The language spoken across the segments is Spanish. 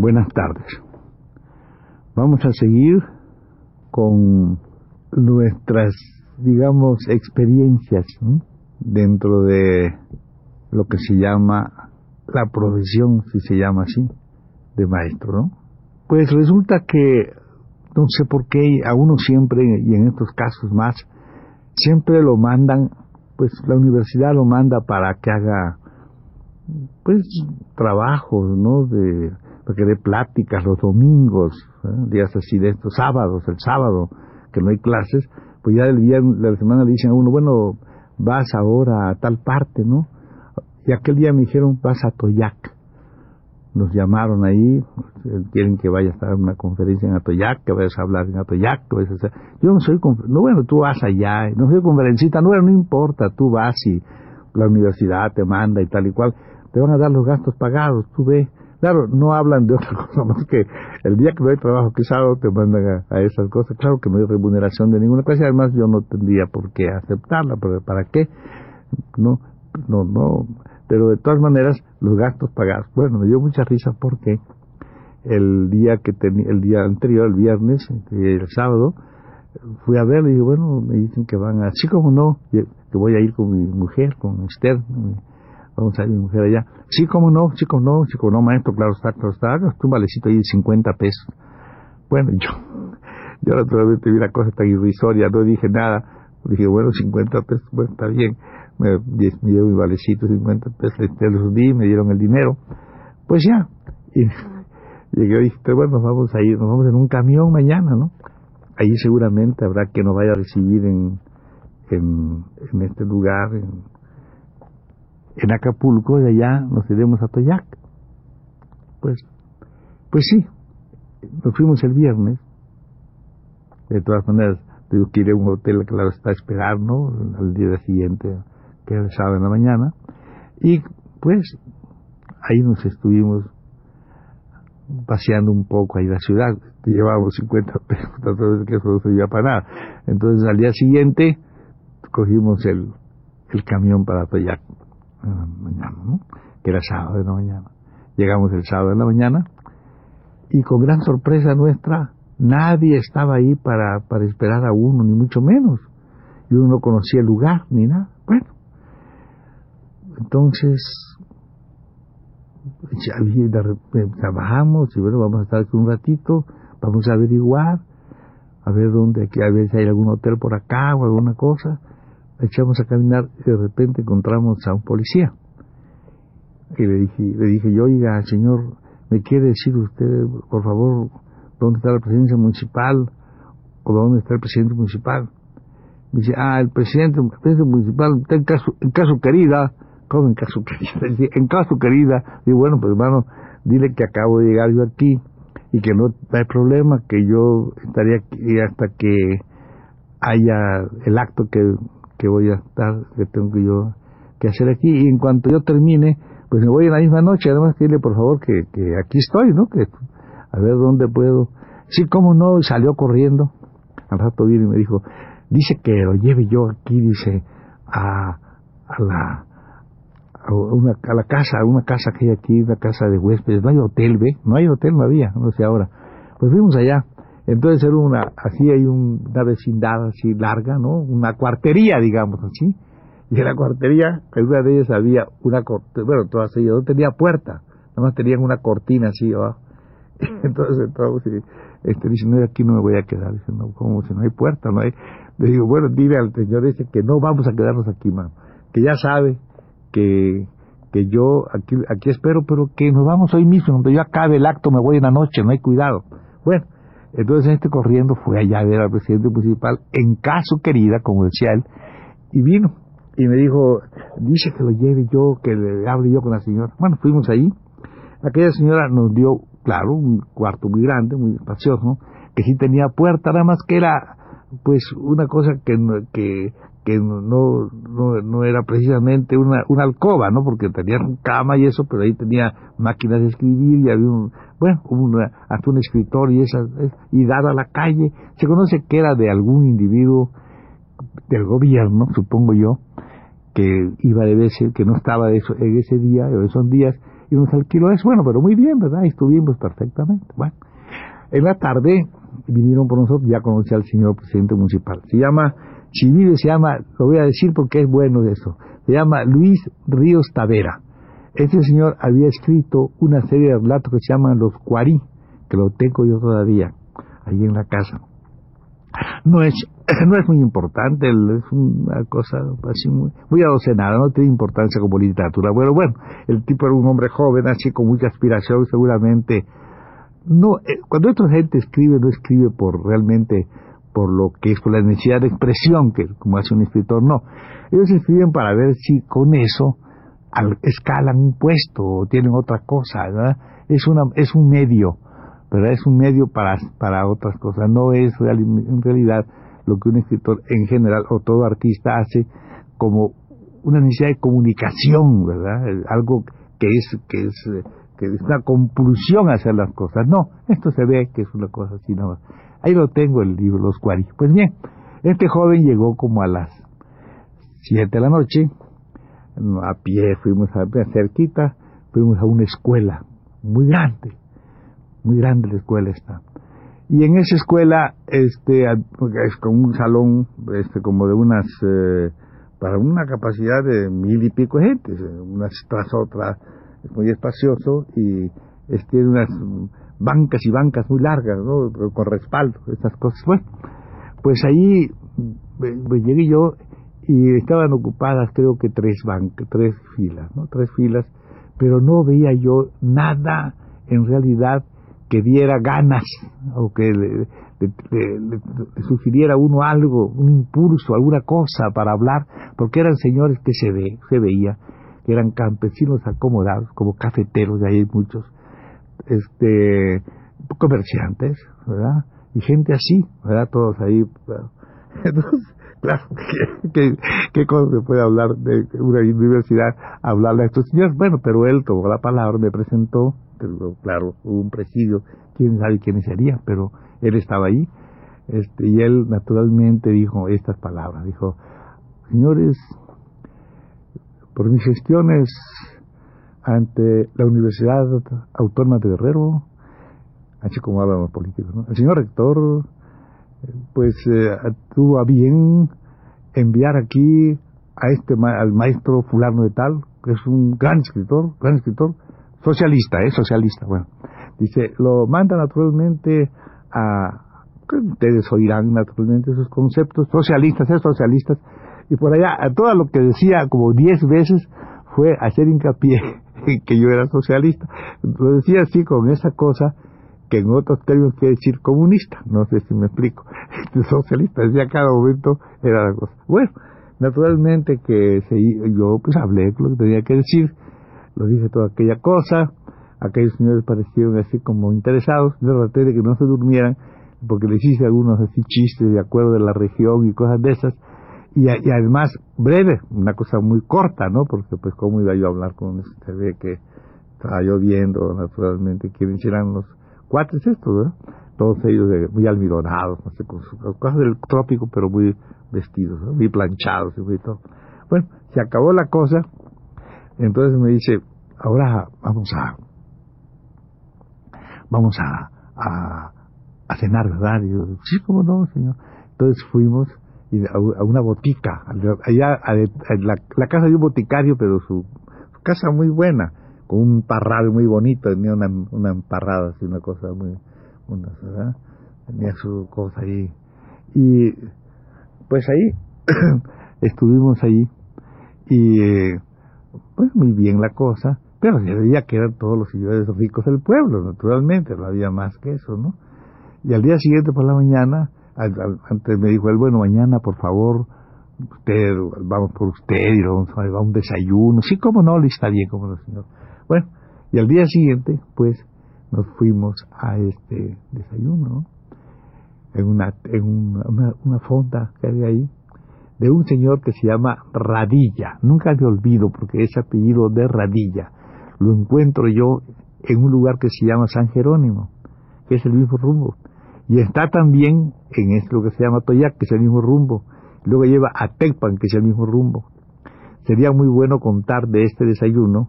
Buenas tardes. Vamos a seguir con nuestras, digamos, experiencias dentro de lo que se llama la profesión, si se llama así, de maestro. Pues resulta que, no sé por qué, a uno siempre, y en estos casos más, siempre lo mandan, pues la universidad lo manda para que haga, pues, trabajos, ¿no? De, que dé pláticas los domingos, ¿eh? días así de estos sábados, el sábado, que no hay clases, pues ya el día de la semana le dicen a uno, bueno, vas ahora a tal parte, ¿no? Y aquel día me dijeron, vas a Toyac. Nos llamaron ahí, quieren que vaya a en una conferencia en Atoyac, que vayas a hablar en Atoyac, que vayas a hacer... Yo no soy, no bueno, tú vas allá, no soy conferencista, no, bueno, no importa, tú vas y la universidad te manda y tal y cual, te van a dar los gastos pagados, tú ve. Claro, no hablan de otra cosa más que el día que no hay trabajo que sábado te mandan a, a, esas cosas. Claro que no hay remuneración de ninguna clase, además yo no tendría por qué aceptarla, pero ¿para qué? No, no, no, pero de todas maneras los gastos pagados. Bueno, me dio mucha risa porque el día que tenía, el día anterior, el viernes, el sábado, fui a ver y dije, bueno, me dicen que van a, así como no, que voy a ir con mi mujer, con Esther, ir mi mujer allá. Sí, como no, sí, como no, sí, como no, maestro, claro está, claro está, un valecito ahí de 50 pesos. Bueno, yo, yo naturalmente vi una cosa tan irrisoria, no dije nada, dije, bueno, 50 pesos, bueno, está bien me, me dio mi valecito 50 pesos, te los di, me dieron el dinero, pues ya, y llegué y dije, bueno, vamos a ir, nos vamos en un camión mañana, ¿no? Ahí seguramente habrá que nos vaya a recibir en, en, en este lugar, en, en Acapulco, y allá nos iremos a Toyac. Pues, pues sí, nos fuimos el viernes, de todas maneras, tengo que ir a un hotel, claro, está a esperar, ¿no? Al día siguiente que era el sábado en la mañana, y pues ahí nos estuvimos paseando un poco ahí la ciudad, llevábamos 50 pesos, entonces que eso no se iba para nada. Entonces al día siguiente cogimos el, el camión para Toyac, mañana, ¿no? que era sábado de la mañana. Llegamos el sábado de la mañana y con gran sorpresa nuestra, nadie estaba ahí para, para esperar a uno, ni mucho menos. Y uno no conocía el lugar, ni nada. Bueno, entonces, ya trabajamos y bueno, vamos a estar aquí un ratito, vamos a averiguar, a ver dónde, a ver si hay algún hotel por acá o alguna cosa. Echamos a caminar y de repente encontramos a un policía. Y le dije, le dije yo, oiga, señor, ¿me quiere decir usted, por favor, dónde está la presidencia municipal o dónde está el presidente municipal? Me dice, ah, el presidente, presidente municipal está en caso, en caso querida, ¿Cómo en caso querida? En caso querida, digo, bueno, pues hermano, dile que acabo de llegar yo aquí y que no hay problema, que yo estaría aquí hasta que haya el acto que, que voy a estar, que tengo yo que hacer aquí. Y en cuanto yo termine, pues me voy en la misma noche, además dile por favor que, que aquí estoy, ¿no? Que a ver dónde puedo. Sí, cómo no, salió corriendo. Al rato vino y me dijo, dice que lo lleve yo aquí, dice, a, a la a, una, a la casa, a una casa que hay aquí, una casa de huéspedes, no hay hotel, ¿ve? No hay hotel, no había, no sé ahora. Pues fuimos allá. Entonces era una, así hay una vecindad así larga, ¿no? Una cuartería, digamos así. Y en la cuartería, en una de ellas había una, bueno, todas ellas no tenía puerta, nada más tenían una cortina así abajo. Entonces entramos y este, dice, no, aquí no me voy a quedar. Dice, no, ¿cómo? Si no hay puerta, no hay. Le digo, bueno, dile al señor ese que no vamos a quedarnos aquí, mano. Que ya sabe que, que yo aquí, aquí espero, pero que nos vamos hoy mismo, cuando yo acabe el acto me voy en la noche, no hay cuidado. Bueno, Entonces este corriendo fue allá a ver al presidente municipal en caso querida, como decía él, y vino y me dijo, dice que lo lleve yo, que le hable yo con la señora. Bueno, fuimos ahí. Aquella señora nos dio, claro, un cuarto muy grande, muy espacioso, que sí tenía puerta, nada más que era, pues, una cosa que, que, que no, no, no era precisamente una, una alcoba, ¿no? Porque tenía cama y eso, pero ahí tenía máquinas de escribir y había un, bueno, hasta un escritor y esa, y dada la calle, se conoce que era de algún individuo del gobierno, supongo yo, que iba debe ser que no estaba eso, en ese día o esos días y nos alquiló eso, bueno, pero muy bien, ¿verdad? Estuvimos perfectamente. Bueno, en la tarde vinieron por nosotros, ya conocí al señor presidente municipal. Se llama, si vive, se llama, lo voy a decir porque es bueno de eso, se llama Luis Ríos Tavera. Este señor había escrito una serie de relatos que se llaman Los Cuarí, que lo tengo yo todavía, ahí en la casa. No es no es muy importante, es una cosa así muy, muy adocenada, no tiene importancia como literatura. Bueno, bueno, el tipo era un hombre joven, así con mucha aspiración, seguramente. No, eh, cuando esta gente escribe, no escribe por realmente por lo que es por la necesidad de expresión que como hace un escritor, no. Ellos escriben para ver si con eso escalan un puesto o tienen otra cosa, ¿verdad? Es una es un medio, ¿verdad? Es un medio para para otras cosas, no es en realidad lo que un escritor en general o todo artista hace como una necesidad de comunicación, ¿verdad? Algo que es que es que es una compulsión hacer las cosas. No, esto se ve que es una cosa así no. Ahí lo tengo el libro Los Cuari. Pues bien, este joven llegó como a las siete de la noche, a pie fuimos a cerquita, fuimos a una escuela muy grande, muy grande la escuela está. Y en esa escuela, este, es como un salón, este, como de unas, eh, para una capacidad de mil y pico de gente, una tras otra, es muy espacioso y tiene unas bancas y bancas muy largas, ¿no? Con respaldo, estas cosas. Bueno, pues ahí pues llegué yo y estaban ocupadas creo que tres bancas, tres filas, ¿no? Tres filas, pero no veía yo nada en realidad que diera ganas o que le, sugiriera uno algo, un impulso, alguna cosa para hablar, porque eran señores que se ve, se veía, que eran campesinos acomodados, como cafeteros, de ahí muchos, este, comerciantes, ¿verdad? Y gente así, ¿verdad? Todos ahí. Entonces, claro, ¿qué, qué, cosa se puede hablar de una universidad, hablarle a estos señores? Bueno, pero él tomó la palabra, me presentó, claro, hubo un presidio, quién sabe quiénes serían, pero él estaba ahí, este, y él naturalmente dijo estas palabras, dijo, señores, por mis gestiones ante la Universidad Autónoma de Guerrero, así como hablan los políticos, ¿no? el señor rector, pues eh, tuvo a bien enviar aquí a este al maestro fulano de tal, que es un gran escritor, gran escritor, socialista, ¿eh? Socialista, bueno. Dice, lo manda naturalmente a... Ustedes oirán naturalmente esos conceptos, socialistas, es ¿eh? socialistas, y por allá, a todo lo que decía como diez veces fue hacer hincapié en que yo era socialista. Lo decía así con esa cosa que en otros términos quiere decir comunista, no sé si me explico. socialista decía cada momento era la cosa. Bueno, naturalmente que se, yo pues hablé lo que tenía que decir, lo dije toda aquella cosa, aquellos señores parecieron así como interesados, yo traté de que no se durmieran, porque les hice algunos así chistes de acuerdo de la región y cosas de esas, y, además breve, una cosa muy corta, ¿no? Porque pues cómo iba yo a hablar con se ve que estaba lloviendo, naturalmente, quiénes eran los cuates estos, ¿verdad? Todos ellos muy almidonados, no sé, con sus cosas del trópico, pero muy vestidos, muy planchados y muy todo. Bueno, se acabó la cosa, entonces me dice, ahora vamos a, vamos a, a, cenar, ¿verdad? Y yo, sí, cómo no, señor. Entonces fuimos a, una botica, allá, la, casa de un boticario, pero su, casa muy buena, con un parral muy bonito, tenía una, una emparrada, así, una cosa muy, una. Tenía su cosa ahí. Y pues ahí estuvimos ahí y pues muy bien la cosa, pero se veía que eran todos los señores ricos del pueblo, naturalmente, no había más que eso, ¿no? Y al día siguiente por la mañana, antes me dijo él, bueno, mañana por favor, usted, vamos por usted y vamos a, un desayuno. Sí, cómo no, le está bien, como no, señor. Bueno, y al día siguiente, pues, nos fuimos a este desayuno, en una, en una, una fonda que había ahí, de un señor que se llama Radilla. Nunca le olvido porque ese apellido de Radilla lo encuentro yo en un lugar que se llama San Jerónimo, que es el mismo rumbo. Y está también en lo que se llama Toyac, que es el mismo rumbo. Luego lleva a Tecpan, que es el mismo rumbo. Sería muy bueno contar de este desayuno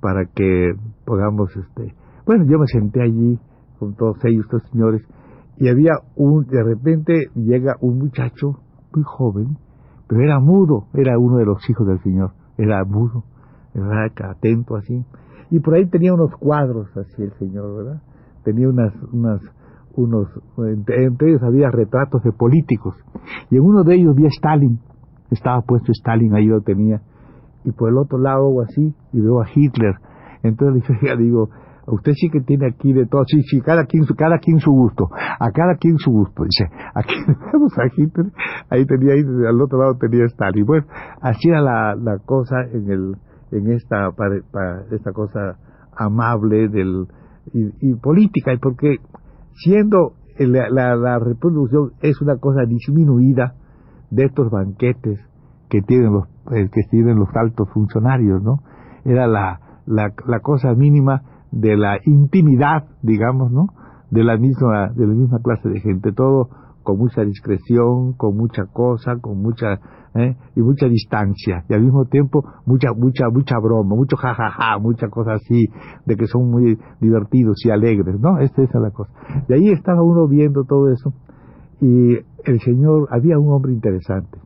para que podamos, este, bueno, yo me senté allí con todos ellos, estos señores, y había un, de repente llega un muchacho muy joven, pero era mudo, era uno de los hijos del Señor, era mudo, era atento así, y por ahí tenía unos cuadros así el Señor, ¿verdad? Tenía unas, unas, unos, entre, ellos había retratos de políticos, y en uno de ellos vi a Stalin, estaba puesto Stalin, ahí lo tenía, y por el otro lado o así, y veo a Hitler, entonces le digo, usted sí que tiene aquí de todo, sí, sí, cada quien, cada quien su gusto, a cada quien su gusto, dice, aquí tenemos a Hitler, ahí tenía, ahí al otro lado tenía Stalin, bueno, así era la, la cosa en el, en esta, para, esta cosa amable del, y, política, y porque siendo la, la, reproducción es una cosa disminuida de estos banquetes que tienen los, eh, que tienen los altos funcionarios, ¿no? Era la, la, la cosa mínima de la intimidad, digamos, ¿no? De la misma, de la misma clase de gente, todo con mucha discreción, con mucha cosa, con mucha ¿eh? y mucha distancia y al mismo tiempo mucha mucha mucha broma, mucho jajaja, mucha cosa así de que son muy divertidos y alegres, ¿no? Esta, esa es la cosa. De ahí estaba uno viendo todo eso y el señor había un hombre interesante.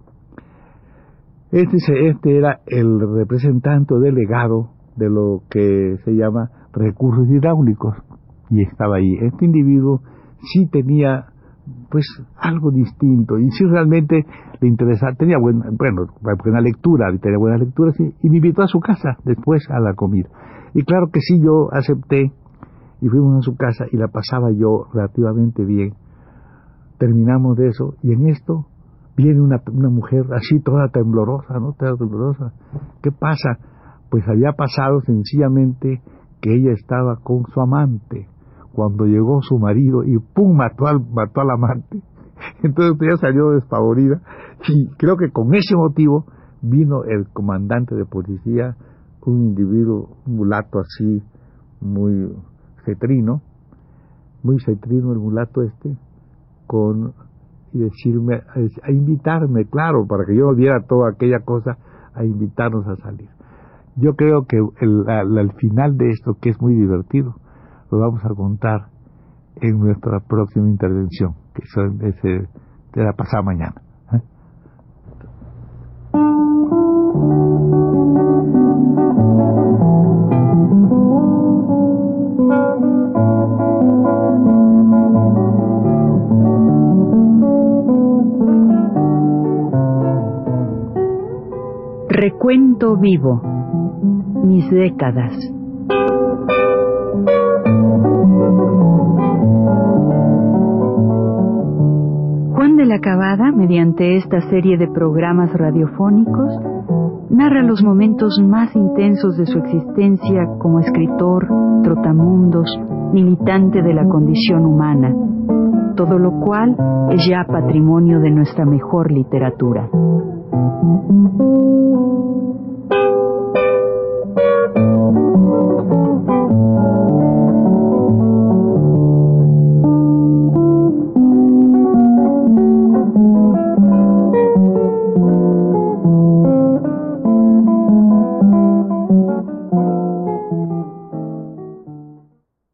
Este este era el representante delegado de lo que se llama recursos hidráulicos y estaba ahí. Este individuo sí tenía pues algo distinto y sí realmente le interesaba, tenía buena, bueno, buena lectura, tenía buena lectura sí, y me invitó a su casa después a la comida. Y claro que sí, yo acepté y fuimos a su casa y la pasaba yo relativamente bien. Terminamos de eso y en esto viene una, una mujer así toda temblorosa, ¿no? Temblorosa. ¿Qué pasa? Pues había pasado sencillamente que ella estaba con su amante cuando llegó su marido y ¡pum! mató al, mató al amante. Entonces ella salió despavorida y creo que con ese motivo vino el comandante de policía, un individuo, un mulato así, muy cetrino, muy cetrino el mulato este, con y decirme, a, invitarme, claro, para que yo viera toda aquella cosa, a invitarnos a salir. Yo creo que el, al, final de esto, que es muy divertido, lo vamos a contar en nuestra próxima intervención, que es, de la pasada mañana. ¿eh? Recuento vivo mis décadas. La Cabada, mediante esta serie de programas radiofónicos, narra los momentos más intensos de su existencia como escritor, trotamundos, militante de la condición humana, todo lo cual es ya patrimonio de nuestra mejor literatura.